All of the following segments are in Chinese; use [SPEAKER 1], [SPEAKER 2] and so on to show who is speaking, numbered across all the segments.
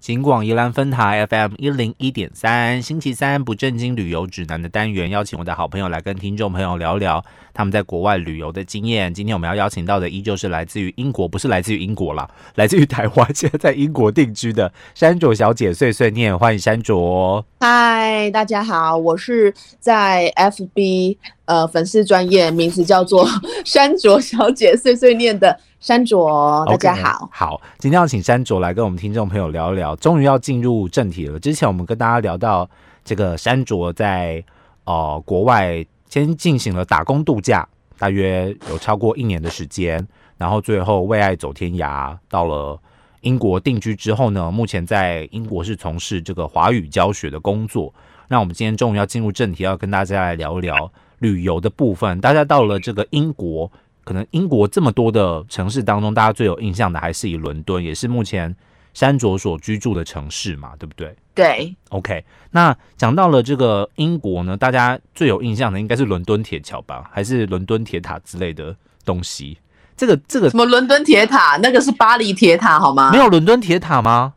[SPEAKER 1] 景广宜兰分台 FM 一零一点三，星期三不正经旅游指南的单元，邀请我的好朋友来跟听众朋友聊聊他们在国外旅游的经验。今天我们要邀请到的依旧是来自于英国，不是来自于英国啦，来自于台湾，现在在英国定居的山卓小姐碎碎念，欢迎山卓。
[SPEAKER 2] 嗨，大家好，我是在 FB 呃粉丝专业，名字叫做山卓小姐碎碎念的。山卓，大家好。
[SPEAKER 1] 好，今天要请山卓来跟我们听众朋友聊一聊。终于要进入正题了。之前我们跟大家聊到这个山卓在呃国外先进行了打工度假，大约有超过一年的时间，然后最后为爱走天涯，到了英国定居之后呢，目前在英国是从事这个华语教学的工作。那我们今天终于要进入正题，要跟大家来聊一聊旅游的部分。大家到了这个英国。可能英国这么多的城市当中，大家最有印象的还是以伦敦，也是目前山卓所居住的城市嘛，对不对？
[SPEAKER 2] 对。
[SPEAKER 1] OK，那讲到了这个英国呢，大家最有印象的应该是伦敦铁桥吧，还是伦敦铁塔之类的东西？这个这个
[SPEAKER 2] 什么伦敦铁塔？那个是巴黎铁塔好吗？
[SPEAKER 1] 没有伦敦铁塔吗？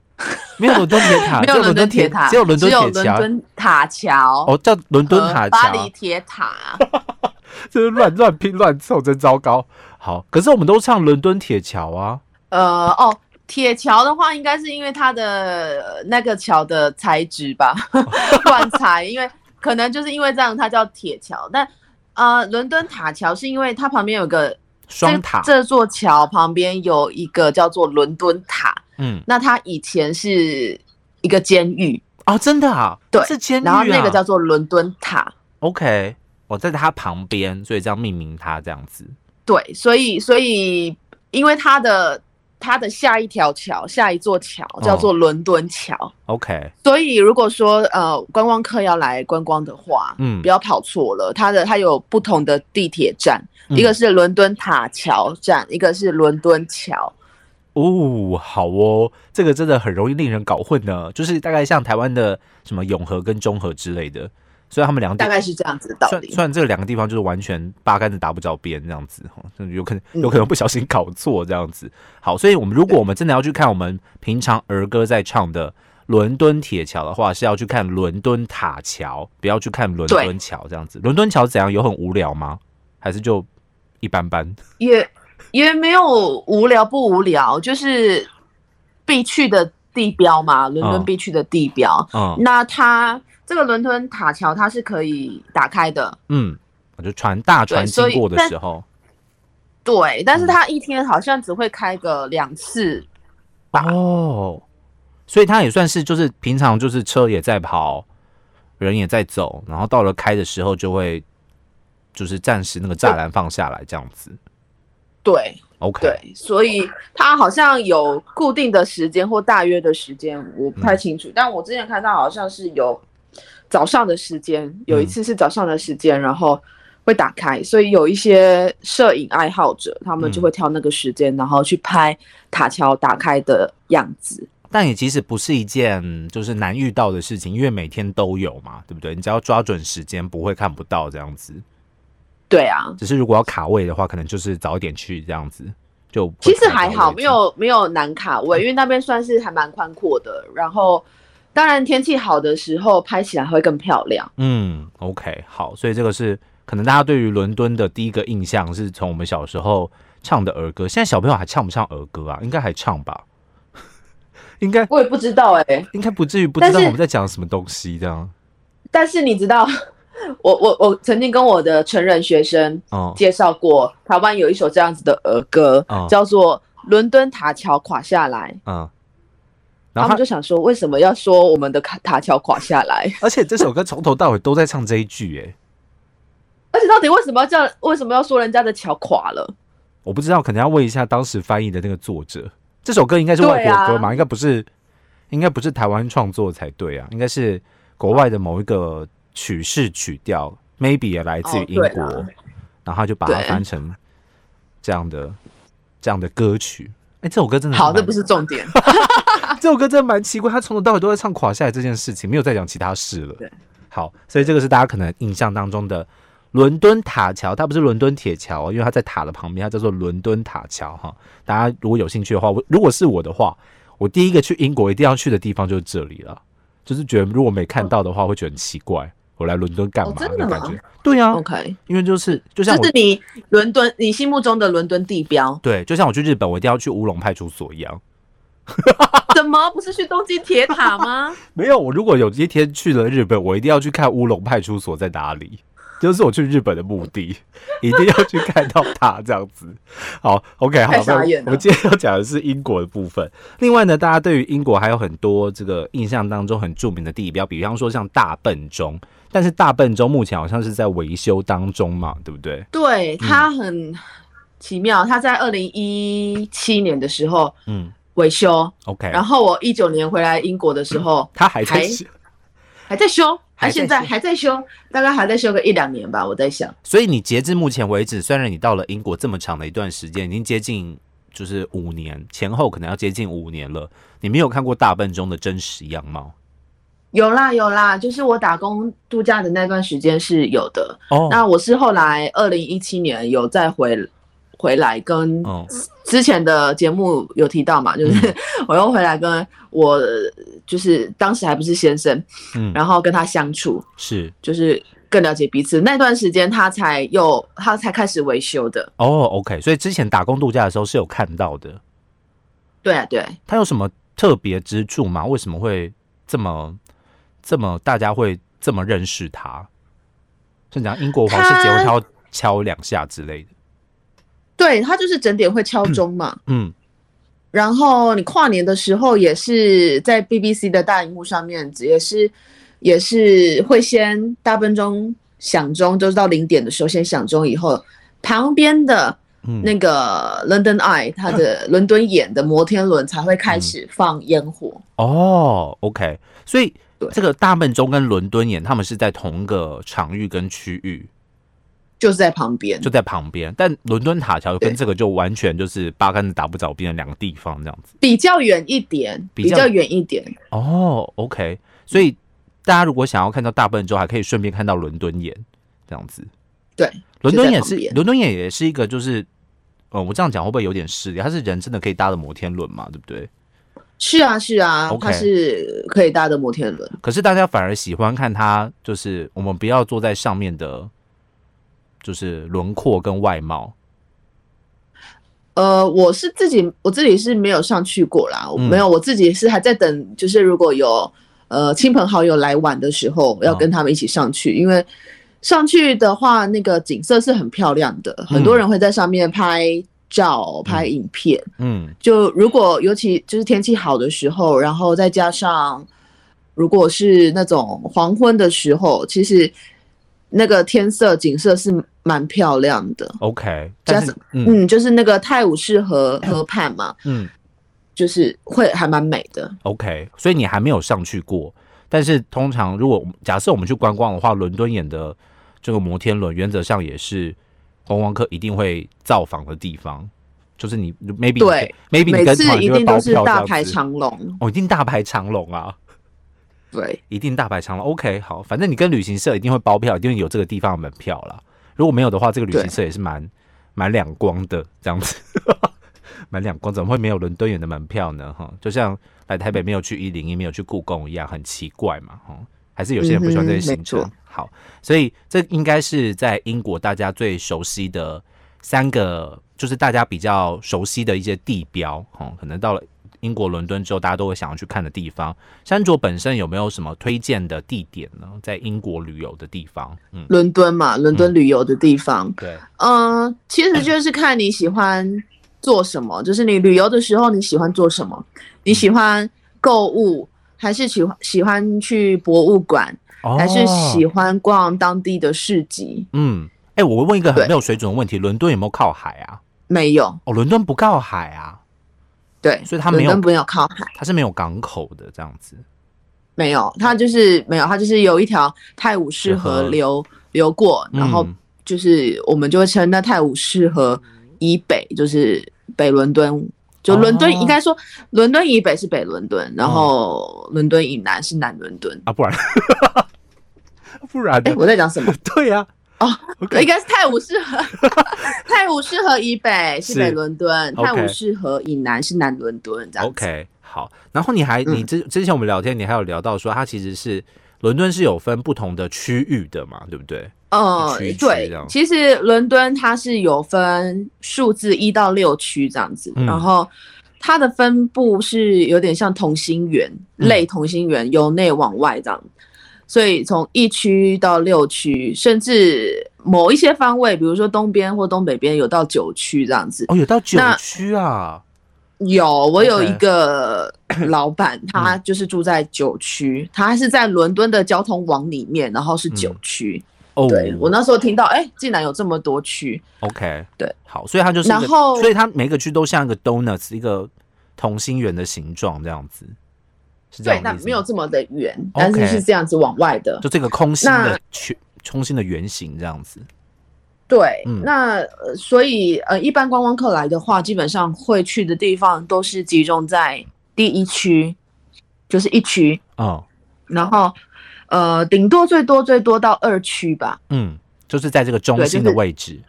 [SPEAKER 1] 没有伦敦铁塔，
[SPEAKER 2] 没有伦敦铁塔，
[SPEAKER 1] 只有伦敦铁桥。
[SPEAKER 2] 塔桥
[SPEAKER 1] 哦，叫伦敦塔桥，
[SPEAKER 2] 巴黎铁塔。
[SPEAKER 1] 这是乱 乱拼乱凑，真糟糕。好，可是我们都唱伦敦铁桥啊。
[SPEAKER 2] 呃，哦，铁桥的话，应该是因为它的那个桥的材质吧，乱 材。因为可能就是因为这样，它叫铁桥。但呃，伦敦塔桥是因为它旁边有个
[SPEAKER 1] 双塔，
[SPEAKER 2] 这座桥旁边有一个叫做伦敦塔。嗯，那它以前是一个监狱
[SPEAKER 1] 哦，真的啊，
[SPEAKER 2] 对，
[SPEAKER 1] 是监狱。
[SPEAKER 2] 然后那个叫做伦敦塔。
[SPEAKER 1] OK。我在它旁边，所以这样命名它这样子。
[SPEAKER 2] 对，所以所以因为它的它的下一条桥，下一座桥叫做伦敦桥。
[SPEAKER 1] OK，
[SPEAKER 2] 所以如果说呃观光客要来观光的话，嗯，不要跑错了。它的它有不同的地铁站，一个是伦敦塔桥站，一个是伦敦桥。
[SPEAKER 1] 哦，好哦，这个真的很容易令人搞混呢。就是大概像台湾的什么永和跟中和之类的。所以他们两个
[SPEAKER 2] 大概是这样子的道
[SPEAKER 1] 理。虽然这两个地方就是完全八竿子打不着边这样子，哈，有可能有可能不小心搞错这样子。好，所以我们如果我们真的要去看我们平常儿歌在唱的伦敦铁桥的话，是要去看伦敦塔桥，不要去看伦敦桥这样子。伦敦桥怎样？有很无聊吗？还是就一般般？
[SPEAKER 2] 也也没有无聊不无聊，就是必去的地标嘛，伦敦必去的地标。嗯，那它。这个伦敦塔桥它是可以打开的，
[SPEAKER 1] 嗯，就船大船经过的时候，
[SPEAKER 2] 对，但是它一天好像只会开个两次，
[SPEAKER 1] 哦，所以它也算是就是平常就是车也在跑，人也在走，然后到了开的时候就会就是暂时那个栅栏放下来这样子，
[SPEAKER 2] 对
[SPEAKER 1] ，OK，
[SPEAKER 2] 对，所以它好像有固定的时间或大约的时间，我不太清楚，但我之前看到好像是有。早上的时间有一次是早上的时间，然后会打开，所以有一些摄影爱好者，他们就会挑那个时间，然后去拍塔桥打开的样子。
[SPEAKER 1] 但也其实不是一件就是难遇到的事情，因为每天都有嘛，对不对？你只要抓准时间，不会看不到这样子。
[SPEAKER 2] 对啊，
[SPEAKER 1] 只是如果要卡位的话，可能就是早一点去这样子。就
[SPEAKER 2] 其实还好，没有没有难卡位，因为那边算是还蛮宽阔的，然后。当然，天气好的时候拍起来会更漂亮。
[SPEAKER 1] 嗯，OK，好，所以这个是可能大家对于伦敦的第一个印象，是从我们小时候唱的儿歌。现在小朋友还唱不唱儿歌啊？应该还唱吧？应该
[SPEAKER 2] 我也不知道哎，
[SPEAKER 1] 应该不至于不知道我们在讲什么东西这样。
[SPEAKER 2] 但是你知道，我我我曾经跟我的成人学生介绍过，台湾有一首这样子的儿歌，叫做《伦敦塔桥垮下来》。嗯。然后他们就想说，为什么要说我们的塔塔桥垮下来？
[SPEAKER 1] 而且这首歌从头到尾都在唱这一句，哎，
[SPEAKER 2] 而且到底为什么要叫？为什么要说人家的桥垮了？
[SPEAKER 1] 我不知道，可能要问一下当时翻译的那个作者。这首歌应该是外国歌嘛？应该不是，应该不是台湾创作才对啊，应该是国外的某一个曲式曲调，maybe 也来自于英国，然后他就把它翻成这样的这样的歌曲。哎，这首歌真的
[SPEAKER 2] 好，这不是重点。
[SPEAKER 1] 这首歌真的蛮奇怪，他从头到尾都在唱垮下来这件事情，没有再讲其他事了。
[SPEAKER 2] 对，
[SPEAKER 1] 好，所以这个是大家可能印象当中的伦敦塔桥，它不是伦敦铁桥，因为它在塔的旁边，它叫做伦敦塔桥哈。大家如果有兴趣的话，我如果是我的话，我我第一个去英国一定要去的地方就是这里了，就是觉得如果没看到的话，会觉得很奇怪。我来伦敦干嘛？
[SPEAKER 2] 的
[SPEAKER 1] 感觉？对啊
[SPEAKER 2] ，OK，
[SPEAKER 1] 因为就是就像我
[SPEAKER 2] 这是你伦敦你心目中的伦敦地标，
[SPEAKER 1] 对，就像我去日本，我一定要去乌龙派出所一样。
[SPEAKER 2] 怎么不是去东京铁塔吗？
[SPEAKER 1] 没有，我如果有一天去了日本，我一定要去看乌龙派出所在哪里，就是我去日本的目的，一定要去看到它这样子。好，OK，好，我们今天要讲的是英国的部分。另外呢，大家对于英国还有很多这个印象当中很著名的地标，比方说像大笨钟，但是大笨钟目前好像是在维修当中嘛，对不对？
[SPEAKER 2] 对，它很奇妙，它在二零一七年的时候
[SPEAKER 1] 嗯
[SPEAKER 2] 维修
[SPEAKER 1] ，，OK，
[SPEAKER 2] 然后我一九年回来英国的时候
[SPEAKER 1] 他还在
[SPEAKER 2] 还还在修，
[SPEAKER 1] 还
[SPEAKER 2] 现在还在修，大概还在修个一两年吧，我在想。
[SPEAKER 1] 所以你截至目前为止，虽然你到了英国这么长的一段时间，已经接近就是五年前后，可能要接近五年了，你没有看过大笨钟的真实样貌
[SPEAKER 2] 有啦有啦，就是我打工度假的那段时间是有的。
[SPEAKER 1] 哦。
[SPEAKER 2] 那我是后来二零一七年有再回回来跟
[SPEAKER 1] 哦，
[SPEAKER 2] 之前的节目有提到嘛，就是 我又回来跟我就是当时还不是先生，
[SPEAKER 1] 嗯，
[SPEAKER 2] 然后跟他相处，
[SPEAKER 1] 是
[SPEAKER 2] 就是更了解彼此。那段时间他才又他才开始维修的。
[SPEAKER 1] 哦，OK，所以之前打工度假的时候是有看到的，
[SPEAKER 2] 对啊，对，
[SPEAKER 1] 他有什么特别之处吗？为什么会这么这么大家会这么认识它？是讲英国皇室结婚，
[SPEAKER 2] 它
[SPEAKER 1] 他要敲两下之类的。
[SPEAKER 2] 对它就是整点会敲钟嘛。
[SPEAKER 1] 嗯，
[SPEAKER 2] 然后你跨年的时候也是在 BBC 的大荧幕上面，也是也是会先大笨钟响钟，就是到零点的时候先响钟，以后旁边的
[SPEAKER 1] 嗯。
[SPEAKER 2] 那个 London Eye 它的 伦敦眼的摩天轮才会开始放烟火。
[SPEAKER 1] 哦，OK，所以这个大笨钟跟伦敦眼，他们是在同一个场域跟区域，
[SPEAKER 2] 就是在旁边，
[SPEAKER 1] 就在旁边。但伦敦塔桥跟这个就完全就是八竿子打不着边的两个地方，这样子。
[SPEAKER 2] 比较远一点，
[SPEAKER 1] 比较
[SPEAKER 2] 远一点。
[SPEAKER 1] 哦，OK，所以大家如果想要看到大笨钟，还可以顺便看到伦敦眼，这样子。
[SPEAKER 2] 对，
[SPEAKER 1] 伦敦眼是伦敦眼也是一个，就是呃，我这样讲会不会有点失礼？它是人真的可以搭的摩天轮嘛，对不对？
[SPEAKER 2] 是啊，是啊它是可以搭的摩天轮。
[SPEAKER 1] 可是大家反而喜欢看它，就是我们不要坐在上面的，就是轮廓跟外貌。
[SPEAKER 2] 呃，我是自己我自己是没有上去过啦，没有，我自己是还在等，就是如果有呃亲朋好友来玩的时候，要
[SPEAKER 1] 哦
[SPEAKER 2] 跟他们一起上去，因为上去的话，那个景色是很漂亮的，很多人会在上面拍照、拍影片。
[SPEAKER 1] 嗯。
[SPEAKER 2] 就如果尤其就是天气好的时候，然后再加上如果是那种黄昏的时候，其实那个天色景色是蛮漂亮的。
[SPEAKER 1] ，OK，
[SPEAKER 2] 加上
[SPEAKER 1] 但是嗯
[SPEAKER 2] 嗯，就是那个泰晤士河河畔嘛，
[SPEAKER 1] 嗯
[SPEAKER 2] 就是会还蛮美的。
[SPEAKER 1] ，OK，所以你还没有上去过。但是通常如果假设我们去观光的话，伦敦眼的这个摩天轮原则上也是观光客一定会造访的地方。就是你 maybe
[SPEAKER 2] 对
[SPEAKER 1] 你，maybe 你
[SPEAKER 2] 每次
[SPEAKER 1] 跟团就会
[SPEAKER 2] 一定都是大排长龙，
[SPEAKER 1] 哦，一定大排长龙啊，
[SPEAKER 2] 对，
[SPEAKER 1] 一定大排长龙。OK，好，反正你跟旅行社一定会包票，一定有这个地方的门票啦。如果没有的话，这个旅行社也是蛮蛮两光的这样子，蛮两光，怎么会没有伦敦眼的门票呢？哈，就像来台北没有去一零一，没有去故宫一样，很奇怪嘛，哈。还是有些人不喜欢这些行程。好，所以这应该是在英国大家最熟悉的三个，就是大家比较熟悉的一些地标。哈，可能到了英国伦敦之后，大家都会想要去看的地方。山卓本身有没有什么推荐的地点呢？在英国旅游的地方？嗯，
[SPEAKER 2] 伦敦嘛，伦敦旅游的地方，
[SPEAKER 1] 对，
[SPEAKER 2] 嗯、其实就是看你喜欢做什么，就是你旅游的时候你喜欢做什么，你喜欢购物，还是喜欢喜欢去博物馆，
[SPEAKER 1] 哦
[SPEAKER 2] 还是喜欢逛当地的市集？
[SPEAKER 1] 嗯，哎、我问一个很有水准的问题：伦敦有没有靠海啊？
[SPEAKER 2] 没有，
[SPEAKER 1] 哦，伦敦不靠海啊，
[SPEAKER 2] 对，
[SPEAKER 1] 所以它没有
[SPEAKER 2] 伦敦没有靠海。
[SPEAKER 1] 它是没有港口的这样子。
[SPEAKER 2] 没有，它就是没有，它就是有一条泰晤士
[SPEAKER 1] 河
[SPEAKER 2] 河流流过，然后
[SPEAKER 1] 嗯
[SPEAKER 2] 就是我们就会称那泰晤士河以北就是北伦敦，就伦敦、
[SPEAKER 1] 哦
[SPEAKER 2] 应该说伦敦以北是北伦敦，然后伦敦以南是南伦敦。
[SPEAKER 1] 啊，不然 不然
[SPEAKER 2] 哎、
[SPEAKER 1] 呢？
[SPEAKER 2] 我在讲什么？
[SPEAKER 1] 对呀、
[SPEAKER 2] 哦
[SPEAKER 1] OK
[SPEAKER 2] 应该是泰晤士河，泰晤士河以北是
[SPEAKER 1] 是。
[SPEAKER 2] 北伦敦，泰晤士河以南是南伦敦，这样子。
[SPEAKER 1] OK，好，然后你还
[SPEAKER 2] 嗯。
[SPEAKER 1] 你之之前我们聊天，你还有聊到说，它其实是伦敦是有分不同的区域的嘛，对不对？嗯区
[SPEAKER 2] 对
[SPEAKER 1] 这样，
[SPEAKER 2] 其实伦敦它是有分数字一到六区这样子，
[SPEAKER 1] 嗯。
[SPEAKER 2] 然后它的分布是有点像同心圆，
[SPEAKER 1] 嗯。
[SPEAKER 2] 类同心圆由内往外这样，所以从一区到六区，甚至某一些方位，比如说东边或东北边有到九区这样子。
[SPEAKER 1] 哦，有到九
[SPEAKER 2] 那
[SPEAKER 1] 区啊，
[SPEAKER 2] 有，我有一个老板，他就是住在九区，他是在伦敦的交通网里面，然后是九
[SPEAKER 1] 嗯。
[SPEAKER 2] 区。
[SPEAKER 1] 哦，
[SPEAKER 2] 对我那时候听到，哎、竟然有这么多区
[SPEAKER 1] ，OK，
[SPEAKER 2] 对，
[SPEAKER 1] 好，所以它就是，
[SPEAKER 2] 然后
[SPEAKER 1] 所以它每个区都像一个 donuts，一个同心圆的形状这样子，是这
[SPEAKER 2] 对，
[SPEAKER 1] 样的意思吗
[SPEAKER 2] 但没有这么的圆，但是是这样子往外的。
[SPEAKER 1] 就这个空心的
[SPEAKER 2] 那
[SPEAKER 1] 圈，空心的圆形这样子。
[SPEAKER 2] 对，
[SPEAKER 1] 嗯
[SPEAKER 2] 那呃，所以呃，一般观光客来的话，基本上会去的地方都是集中在第一区，就是一区，
[SPEAKER 1] 嗯
[SPEAKER 2] 然后呃，顶多最多最多到二区吧。
[SPEAKER 1] 嗯，就是在这个中心的位置，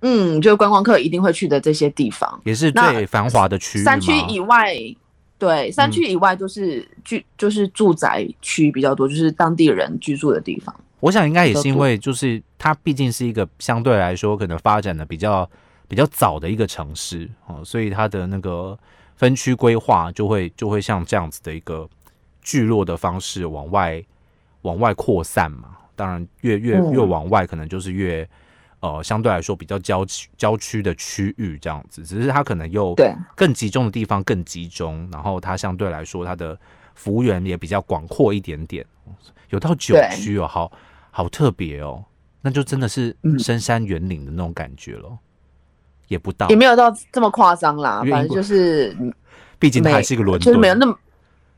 [SPEAKER 2] 嗯，就是观光客一定会去的这些地方。
[SPEAKER 1] 也是最繁华的区域
[SPEAKER 2] 三区以外，对，山区以外就是居、就是住宅区比较多，就是当地人居住的地方。
[SPEAKER 1] 我想应该也是因为，就是它毕竟是一个相对来说可能发展的比较比较早的一个城市哦，所以它的那个分区规划就会就会像这样子的一个聚落的方式往外往外扩散嘛。当然越越
[SPEAKER 2] 嗯
[SPEAKER 1] 越往外，可能就是越呃相对来说比较郊区郊区的区域这样子，只是它可能又
[SPEAKER 2] 对。
[SPEAKER 1] 更集中的地方更集中，然后它相对来说它的幅务员也比较广阔一点点，有到九区哦，好好特别哦，那就真的是
[SPEAKER 2] 嗯。
[SPEAKER 1] 深山园岭的那种感觉咯，也不到
[SPEAKER 2] 也，没有到这么夸张啦，反正就是
[SPEAKER 1] 毕竟它还是一个伦敦，
[SPEAKER 2] 就是没有那么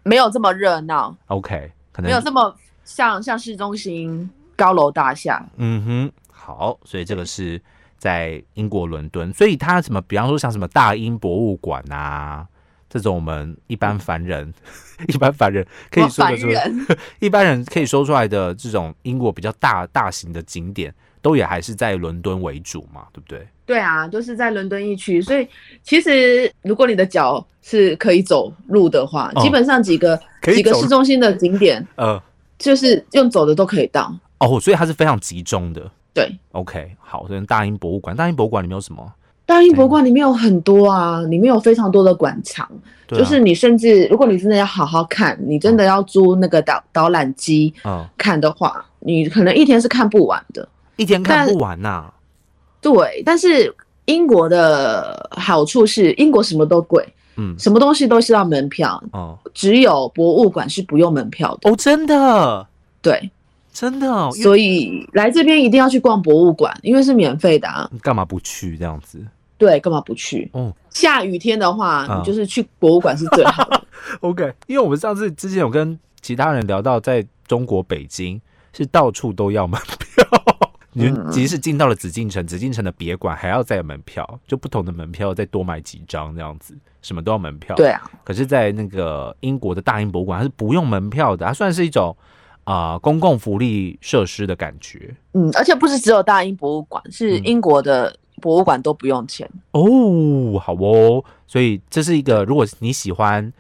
[SPEAKER 2] 没有这么热闹
[SPEAKER 1] ，OK，可能
[SPEAKER 2] 没有这么像像市中心高楼大厦。
[SPEAKER 1] 嗯哼，好，所以这个是在英国伦敦，所以它什么，比方说像什么大英博物馆啊。这种我们一般凡人，一般凡人可以说出，
[SPEAKER 2] 人，
[SPEAKER 1] 一般人可以说出来的这种英国比较大大型的景点，都也还是在伦敦为主嘛，对不对？
[SPEAKER 2] 对啊，都是在伦敦一区，所以其实如果你的脚是可以走路的话，
[SPEAKER 1] 哦
[SPEAKER 2] 基本上几个几个市中心的景点，
[SPEAKER 1] 呃，
[SPEAKER 2] 就是用走的都可以到。
[SPEAKER 1] 哦，所以它是非常集中的。
[SPEAKER 2] 对
[SPEAKER 1] ，OK，好，所以大英博物馆，大英博物馆里面有什么？
[SPEAKER 2] 大英博物馆里面有很多啊，里面有非常多的馆藏，
[SPEAKER 1] 啊。
[SPEAKER 2] 就是你甚至如果你真的要好好看，你真的要租那个导导览机
[SPEAKER 1] 嗯，
[SPEAKER 2] 看的话，你可能一天是看不完的。
[SPEAKER 1] 一天看不完呐、
[SPEAKER 2] 对，但是英国的好处是英国什么都贵，
[SPEAKER 1] 嗯。
[SPEAKER 2] 什么东西都需要门票，
[SPEAKER 1] 哦
[SPEAKER 2] 只有博物馆是不用门票的。
[SPEAKER 1] 哦，真的？
[SPEAKER 2] 对，
[SPEAKER 1] 真的哦，
[SPEAKER 2] 所以来这边一定要去逛博物馆，因为是免费的啊。
[SPEAKER 1] 你干嘛不去这样子？
[SPEAKER 2] 对，干嘛不去？
[SPEAKER 1] 哦
[SPEAKER 2] 下雨天的话，
[SPEAKER 1] 嗯
[SPEAKER 2] 你就是去博物馆是最好的。
[SPEAKER 1] OK，因为我们上次之前有跟其他人聊到，在中国北京是到处都要门票。你
[SPEAKER 2] 嗯
[SPEAKER 1] 即使进到了紫禁城，紫禁城的别馆还要再有门票，就不同的门票再多买几张这样子，什么都要门票。
[SPEAKER 2] 对啊，
[SPEAKER 1] 可是，在那个英国的大英博物馆，它是不用门票的，它算是一种啊、呃公共福利设施的感觉
[SPEAKER 2] 嗯，而且不是只有大英博物馆，是
[SPEAKER 1] 嗯
[SPEAKER 2] 英国的博物馆都不用钱。
[SPEAKER 1] 哦。好哦，所以这是一个，如果你喜欢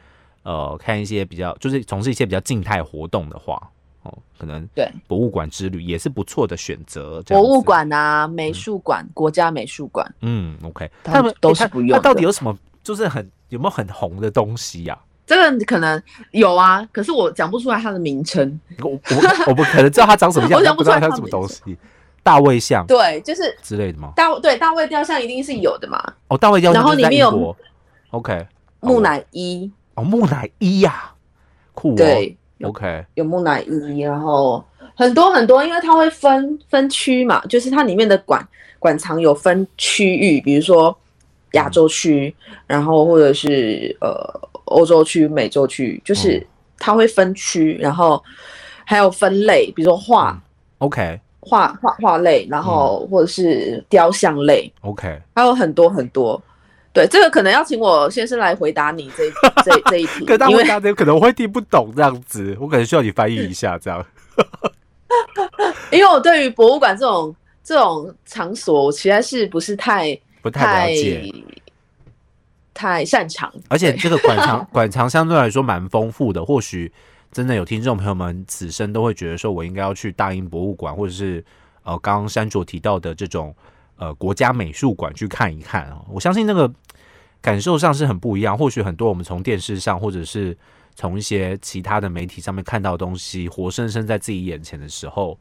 [SPEAKER 1] 呃看一些比较，就是从事一些比较静态活动的话，哦，可能
[SPEAKER 2] 对，
[SPEAKER 1] 博物馆之旅也是不错的选择。
[SPEAKER 2] 博物，馆啊，美术馆、国家美术馆，
[SPEAKER 1] 嗯，OK，
[SPEAKER 2] 他
[SPEAKER 1] 他们
[SPEAKER 2] 都是不用
[SPEAKER 1] 那到底有什么？就是很有没有很红的东西呀、
[SPEAKER 2] 这个可能有啊，可是我讲不出来它的名称。
[SPEAKER 1] 我我我不可能知道它长什么样，
[SPEAKER 2] 我讲不出来它
[SPEAKER 1] 什么东西。大卫像
[SPEAKER 2] 对，就是
[SPEAKER 1] 之类的吗？
[SPEAKER 2] 大对大卫雕像一定是有的嘛，
[SPEAKER 1] 哦，大卫雕像
[SPEAKER 2] 然后里面有
[SPEAKER 1] OK，
[SPEAKER 2] 木乃伊，
[SPEAKER 1] 哦，木乃伊呀、酷哦。
[SPEAKER 2] 对
[SPEAKER 1] ，，OK，
[SPEAKER 2] 有木乃伊，然后很多很多，因为它会分分区嘛，就是它里面的馆馆藏有分区域，比如说亚洲区，然后或者是呃欧洲区、美洲区，就是
[SPEAKER 1] 嗯
[SPEAKER 2] 它会分区，然后还有分类，比如说画
[SPEAKER 1] 嗯。OK
[SPEAKER 2] 画画画类，然后或者是雕像类
[SPEAKER 1] ，OK，
[SPEAKER 2] 还有很多很多。对，这个可能要请我先生来回答你这 这这一题因为
[SPEAKER 1] 卫大家可能会听不懂这样子，我可能需要你翻译一下这样。
[SPEAKER 2] 因为我对于博物馆这种这种场所，我实在是不是太
[SPEAKER 1] 不太了解，
[SPEAKER 2] 太擅长。
[SPEAKER 1] 而且这个馆藏 馆藏相对来说蛮丰富的，或许真的有听众朋友们此生都会觉得说，我应该要去大英博物馆，或者是呃刚刚山卓提到的这种呃国家美术馆去看一看啊。我相信那个感受上是很不一样。或许很多我们从电视上，或者是从一些其他的媒体上面看到的东西，活生生在自己眼前的时候。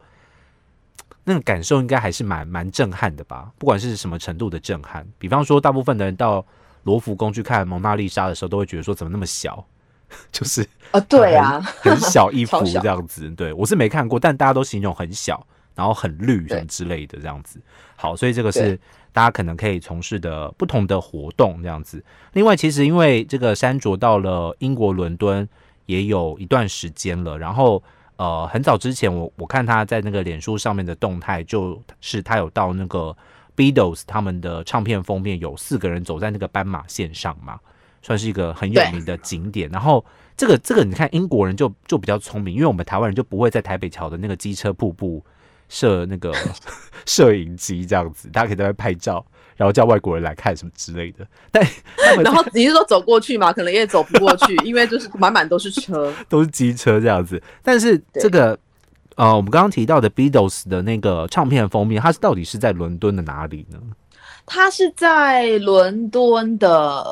[SPEAKER 1] 那个感受应该还是蛮蛮震撼的吧？不管是什么程度的震撼，比方说，大部分的人到罗浮宫去看蒙娜丽莎的时候，都会觉得说怎么那么小，就是
[SPEAKER 2] 啊，对啊，
[SPEAKER 1] 很小一幅 这样子。对我是没看过，但大家都形容很小，然后很绿什么之类的这样子。好，所以这个是大家可能可以从事的不同的活动这样子。另外，其实因为这个山卓到了英国伦敦也有一段时间了，然后。呃，很早之前，我我看他在那个脸书上面的动态，就是他有到那个 Beatles 他们的唱片封面，有四个人走在那个斑马线上嘛，算是一个很有名的景点。然后这个这个，你看英国人就就比较聪明，因为我们台湾人就不会在台北桥的那个机车瀑布设那个 摄影机这样子，大家可以在那拍照。然后叫外国人来看什么之类的，但
[SPEAKER 2] 然后你是说走过去嘛？可能也走不过去，因为就是满满都是车，
[SPEAKER 1] 都是机车这样子。但是这个呃，我们刚刚提到的 Beatles 的那个唱片封面，它是到底是在伦敦的哪里呢？
[SPEAKER 2] 它是在伦敦的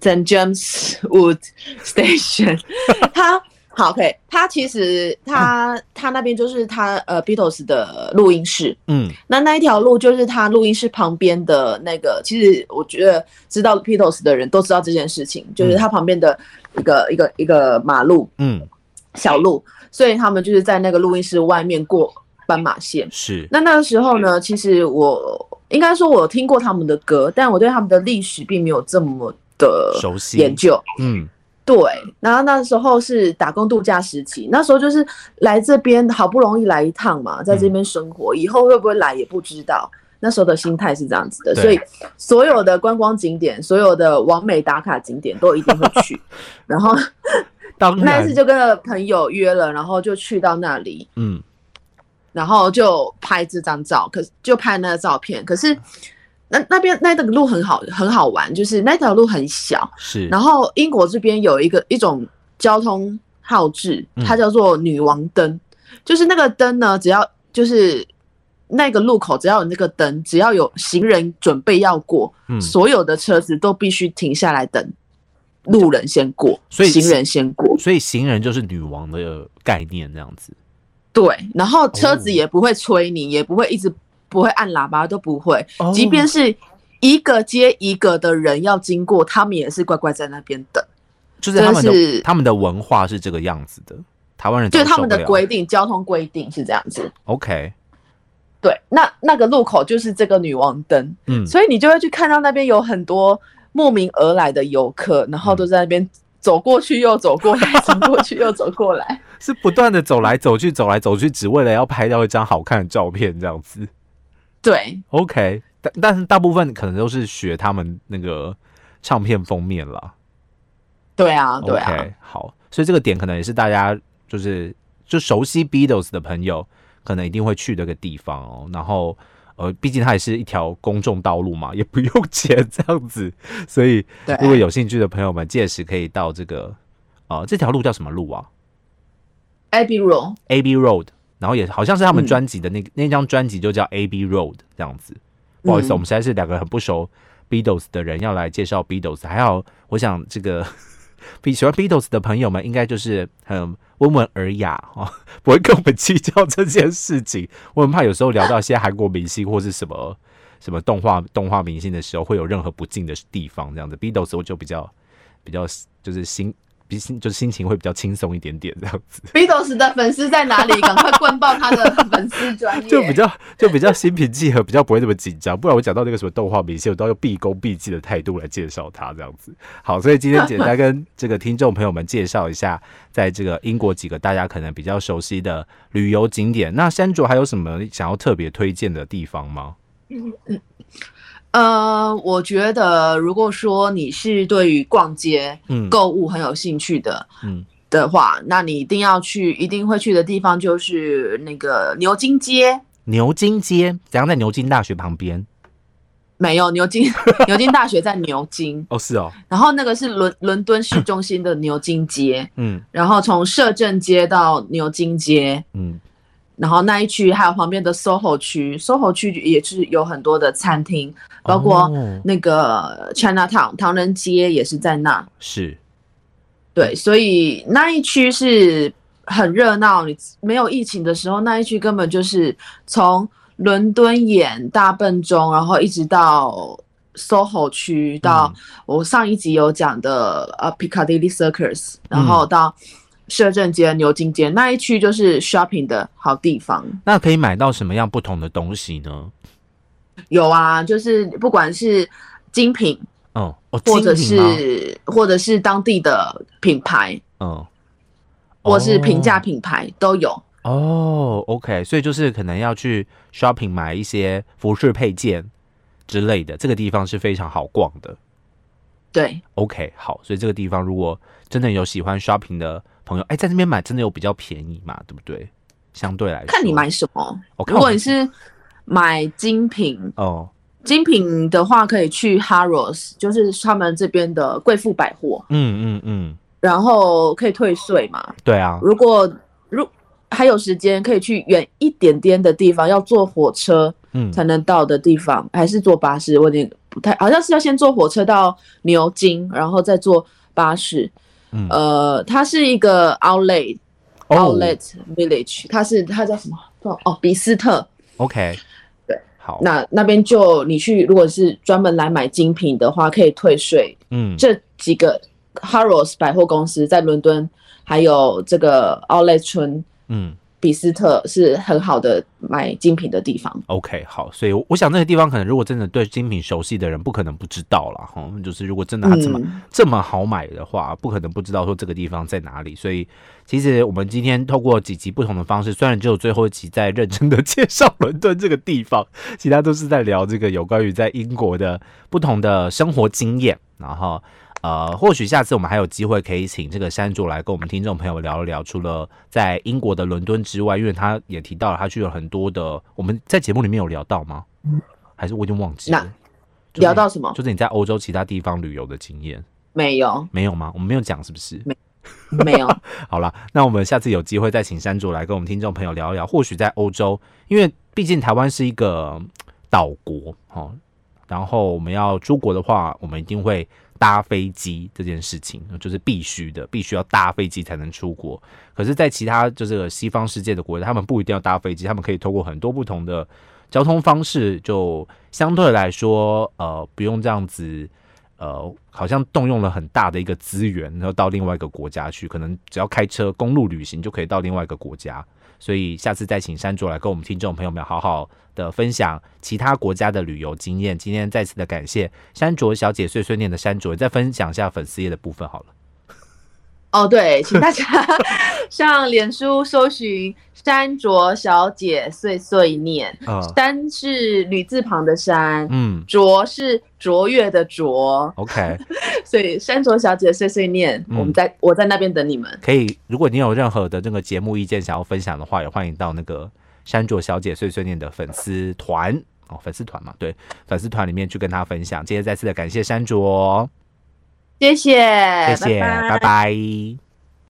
[SPEAKER 2] St James Wood Station，它。好，OK，它其实它它那边就是它呃 Beatles 的录音室，嗯，那那一条路就是它录音室旁边的那个，其实我觉得知道 Beatles 的人都知道这件事情，就是它旁边的一个一个一个马路，嗯，小路，所以他们就是在那个录音室外面过斑马线，
[SPEAKER 1] 是。
[SPEAKER 2] 那那个时候呢，其实我应该说我听过他们的歌，但我对他们的历史并没有这么的
[SPEAKER 1] 熟悉
[SPEAKER 2] 研究，嗯。对，然后那时候是打工度假时期，那时候就是来这边好不容易来一趟嘛，在这边生活，以后会不会来也不知道。那时候的心态是这样子的，所以所有的观光景点、所有的完美打卡景点都一定会去。然后那一次就跟朋友约了，然后就去到那里，嗯，然后就拍这张照，可是就拍那个照片，可是。那那边那个路很好，很好玩，就是那条路很小，
[SPEAKER 1] 是。
[SPEAKER 2] 然后英国这边有一个一种交通号志，它叫做女王灯，就是那个灯呢，只要就是那个路口只要有那个灯，只要有行人准备要过，所有的车子都必须停下来等路人先过，
[SPEAKER 1] 所以
[SPEAKER 2] 行人先过，
[SPEAKER 1] 所以行人就是女王的概念这样子。
[SPEAKER 2] 对，然后车子也不会催你，也不会一直。不会按喇叭都不会，即便是一个接一个的人要经过，他们也是乖乖在那边等。
[SPEAKER 1] 就是他们的他们的文化是这个样子的，台湾人
[SPEAKER 2] 就是他们的规定，交通规定是这样子。
[SPEAKER 1] OK，
[SPEAKER 2] 对，那那个路口就是这个女王灯，嗯，所以你就会去看到那边有很多慕名而来的游客，然后都在那边走过去又走过来，走过去又走过来，
[SPEAKER 1] 是不断的走来走去，走来走去，只为了要拍到一张好看的照片，这样子。
[SPEAKER 2] 对
[SPEAKER 1] ，OK，但但是大部分可能都是学他们那个唱片封面了。
[SPEAKER 2] 对啊，对啊，
[SPEAKER 1] 好，所以这个点可能也是大家就是就熟悉 Beatles 的朋友可能一定会去的一个地方哦。然后呃，毕竟它也是一条公众道路嘛，也不用钱 这样子，所以如果有兴趣的朋友们，届时可以到这个啊，这条路叫什么路啊
[SPEAKER 2] ？Abbey Road，Abbey
[SPEAKER 1] Road。然后也好像是他们专辑的那那张专辑就叫 A B Road 这样子，不好意思，我们实在是两个很不熟 Beatles 的人要来介绍 Beatles，还好，我想这个比喜欢 Beatles 的朋友们应该就是很温文尔雅哦，不会跟我们计较这件事情。我很怕有时候聊到一些韩国明星或是什么什么动画动画明星的时候，会有任何不敬的地方。这样子 Beatles 我就比较比较就是心。比心就是心情会比较轻松一点点这样子。
[SPEAKER 2] Beatles 的粉丝在哪里？赶快灌爆他的粉丝专业。
[SPEAKER 1] 就比较就比较心平气和，比较不会那么紧张。不然我讲到那个什么动画明星，我都要毕恭毕敬的态度来介绍他这样子。好，所以今天简单跟这个听众朋友们介绍一下，在这个英国几个大家可能比较熟悉的旅游景点。那山卓还有什么想要特别推荐的地方吗？嗯嗯。
[SPEAKER 2] 呃，我觉得如果说你是对于逛街、购物很有兴趣的，嗯。的话，那你一定要去，一定会去的地方就是那个牛津街。
[SPEAKER 1] 牛津街怎样在牛津大学旁边？
[SPEAKER 2] 没有牛津，牛津大学在牛津，
[SPEAKER 1] 哦，是哦，
[SPEAKER 2] 然后那个是伦伦敦市中心的牛津街，
[SPEAKER 1] 嗯。
[SPEAKER 2] 然后从摄政街到牛津街，
[SPEAKER 1] 嗯
[SPEAKER 2] 然后那一区还有旁边的 SOHO 区，SOHO 区也是有很多的餐厅，包括
[SPEAKER 1] 哦
[SPEAKER 2] 那个 Chinatown 唐人街也是在那。
[SPEAKER 1] 是
[SPEAKER 2] 对，所以那一区是很热闹。你没有疫情的时候，那一区根本就是从伦敦眼、大笨钟，然后一直到 SOHO 区，到我上一集有讲的呃 Piccadilly Circus，然后到摄政街、牛津街那一区就是 shopping 的好地方。
[SPEAKER 1] 那可以买到什么样不同的东西呢？
[SPEAKER 2] 有啊，就是不管是精品，
[SPEAKER 1] 嗯，哦，
[SPEAKER 2] 或者是或者是当地的品牌，
[SPEAKER 1] 嗯，
[SPEAKER 2] 或是平价
[SPEAKER 1] 哦
[SPEAKER 2] 品牌都有。
[SPEAKER 1] 哦，OK，所以就是可能要去 shopping 买一些服饰配件之类的，这个地方是非常好逛的。
[SPEAKER 2] 对
[SPEAKER 1] ，OK，好，所以这个地方如果真的有喜欢 shopping 的朋友，哎，在那边买真的有比较便宜嘛，对不对？相对来说，
[SPEAKER 2] 看你买什么。如果你是买精品，
[SPEAKER 1] 哦，
[SPEAKER 2] 精品的话可以去 Harrods，就是他们这边的贵妇百货，
[SPEAKER 1] 嗯嗯嗯，
[SPEAKER 2] 然后可以退税嘛。
[SPEAKER 1] 对啊，
[SPEAKER 2] 如果如还有时间，可以去远一点点的地方，要坐火车
[SPEAKER 1] 嗯
[SPEAKER 2] 才能到的地方，还是坐巴士？我有点不太，好像是要先坐火车到牛津，然后再坐巴士。
[SPEAKER 1] 嗯。
[SPEAKER 2] 呃，它是一个 outlet、
[SPEAKER 1] 哦。
[SPEAKER 2] outlet village，它是它叫什么？哦，比斯特。
[SPEAKER 1] ，OK，
[SPEAKER 2] 对，
[SPEAKER 1] 好，
[SPEAKER 2] 那那边就你去，如果是专门来买精品的话，可以退税。
[SPEAKER 1] 嗯。
[SPEAKER 2] 这几个 Harrods 百货公司在伦敦，还有这个 Outlet 村
[SPEAKER 1] 嗯
[SPEAKER 2] 比斯特是很好的买精品的地方。
[SPEAKER 1] ，OK，好，所以我想那个地方可能如果真的对精品熟悉的人，不可能不知道啦。哈。就是如果真的它这么、
[SPEAKER 2] 嗯，
[SPEAKER 1] 这么好买的话，不可能不知道说这个地方在哪里。所以其实我们今天透过几集不同的方式，虽然只有最后一集在认真的 介绍伦敦这个地方，其他都是在聊这个有关于在英国的不同的生活经验。然后呃，或许下次我们还有机会可以请这个山竹来跟我们听众朋友聊一聊，除了在英国的伦敦之外，因为他也提到了他去了很多的，我们在节目里面有聊到吗？还是我已经忘记了？就是
[SPEAKER 2] 聊到什么？
[SPEAKER 1] 就是你在欧洲其他地方旅游的经验。
[SPEAKER 2] 没有，
[SPEAKER 1] 没有吗？我们没有讲是不是？
[SPEAKER 2] 没有。
[SPEAKER 1] 好了，那我们下次有机会再请山竹来跟我们听众朋友聊一聊。或许在欧洲，因为毕竟台湾是一个嗯岛国哦，然后我们要出国的话，我们一定会搭飞机这件事情，就是必须的，必须要搭飞机才能出国。可是，在其他就是西方世界的国家，他们不一定要搭飞机，他们可以透过很多不同的交通方式，就相对来说，呃，不用这样子。呃，好像动用了很大的一个资源，然后到另外一个国家去，可能只要开车公路旅行就可以到另外一个国家。所以下次再请山卓来跟我们听众朋友们好好的分享其他国家的旅游经验。今天再次的感谢山卓小姐碎碎念的山卓，再分享一下粉丝页的部分好了。
[SPEAKER 2] 哦，对，请大家 上脸书搜寻“山卓小姐碎碎念”，
[SPEAKER 1] 嗯
[SPEAKER 2] 山是女字旁的山，
[SPEAKER 1] 嗯
[SPEAKER 2] 卓是卓越的卓
[SPEAKER 1] ，，OK，
[SPEAKER 2] 所以山卓小姐碎碎念，
[SPEAKER 1] 嗯
[SPEAKER 2] 我们在我在那边等你们。
[SPEAKER 1] 可以。如果你有任何的这个节目意见想要分享的话，也欢迎到那个山卓小姐碎碎念的粉丝团哦，粉丝团嘛，对，粉丝团里面去跟她分享。今天再次的感谢山卓。
[SPEAKER 2] 谢谢，
[SPEAKER 1] 谢谢，
[SPEAKER 2] 拜
[SPEAKER 1] 拜。拜